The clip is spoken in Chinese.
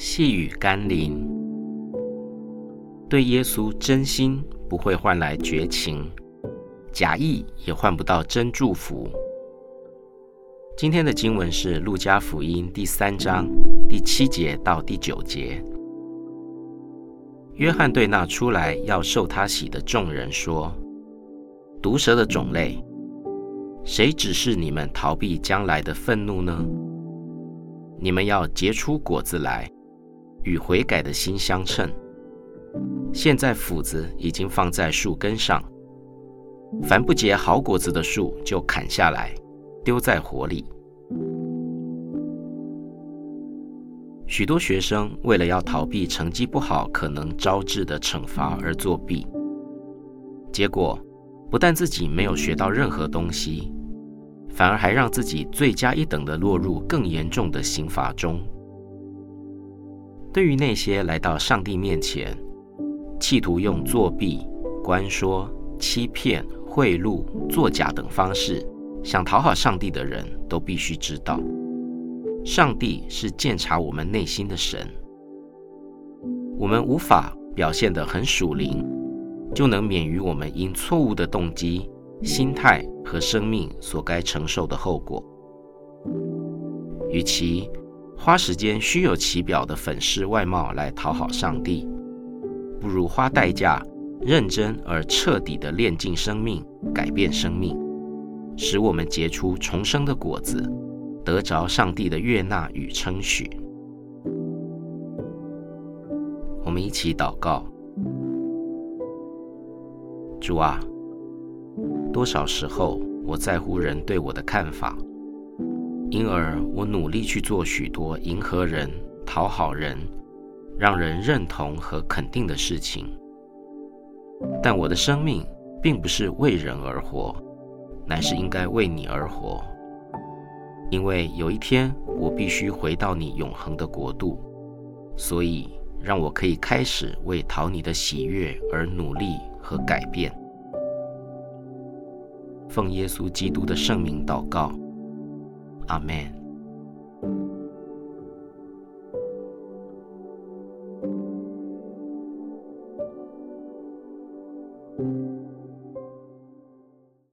细雨甘霖，对耶稣真心不会换来绝情，假意也换不到真祝福。今天的经文是《路加福音》第三章第七节到第九节。约翰对那出来要受他洗的众人说：“毒蛇的种类，谁指示你们逃避将来的愤怒呢？你们要结出果子来，与悔改的心相称。现在斧子已经放在树根上，凡不结好果子的树就砍下来，丢在火里。”许多学生为了要逃避成绩不好可能招致的惩罚而作弊，结果不但自己没有学到任何东西，反而还让自己罪加一等的落入更严重的刑罚中。对于那些来到上帝面前，企图用作弊、关说、欺骗、贿赂、作假等方式想讨好上帝的人，都必须知道。上帝是鉴察我们内心的神，我们无法表现得很属灵，就能免于我们因错误的动机、心态和生命所该承受的后果。与其花时间虚有其表的粉饰外貌来讨好上帝，不如花代价认真而彻底的炼尽生命，改变生命，使我们结出重生的果子。得着上帝的悦纳与称许，我们一起祷告。主啊，多少时候我在乎人对我的看法，因而我努力去做许多迎合人、讨好人、让人认同和肯定的事情，但我的生命并不是为人而活，乃是应该为你而活。因为有一天我必须回到你永恒的国度，所以让我可以开始为讨你的喜悦而努力和改变。奉耶稣基督的圣名祷告，Amen.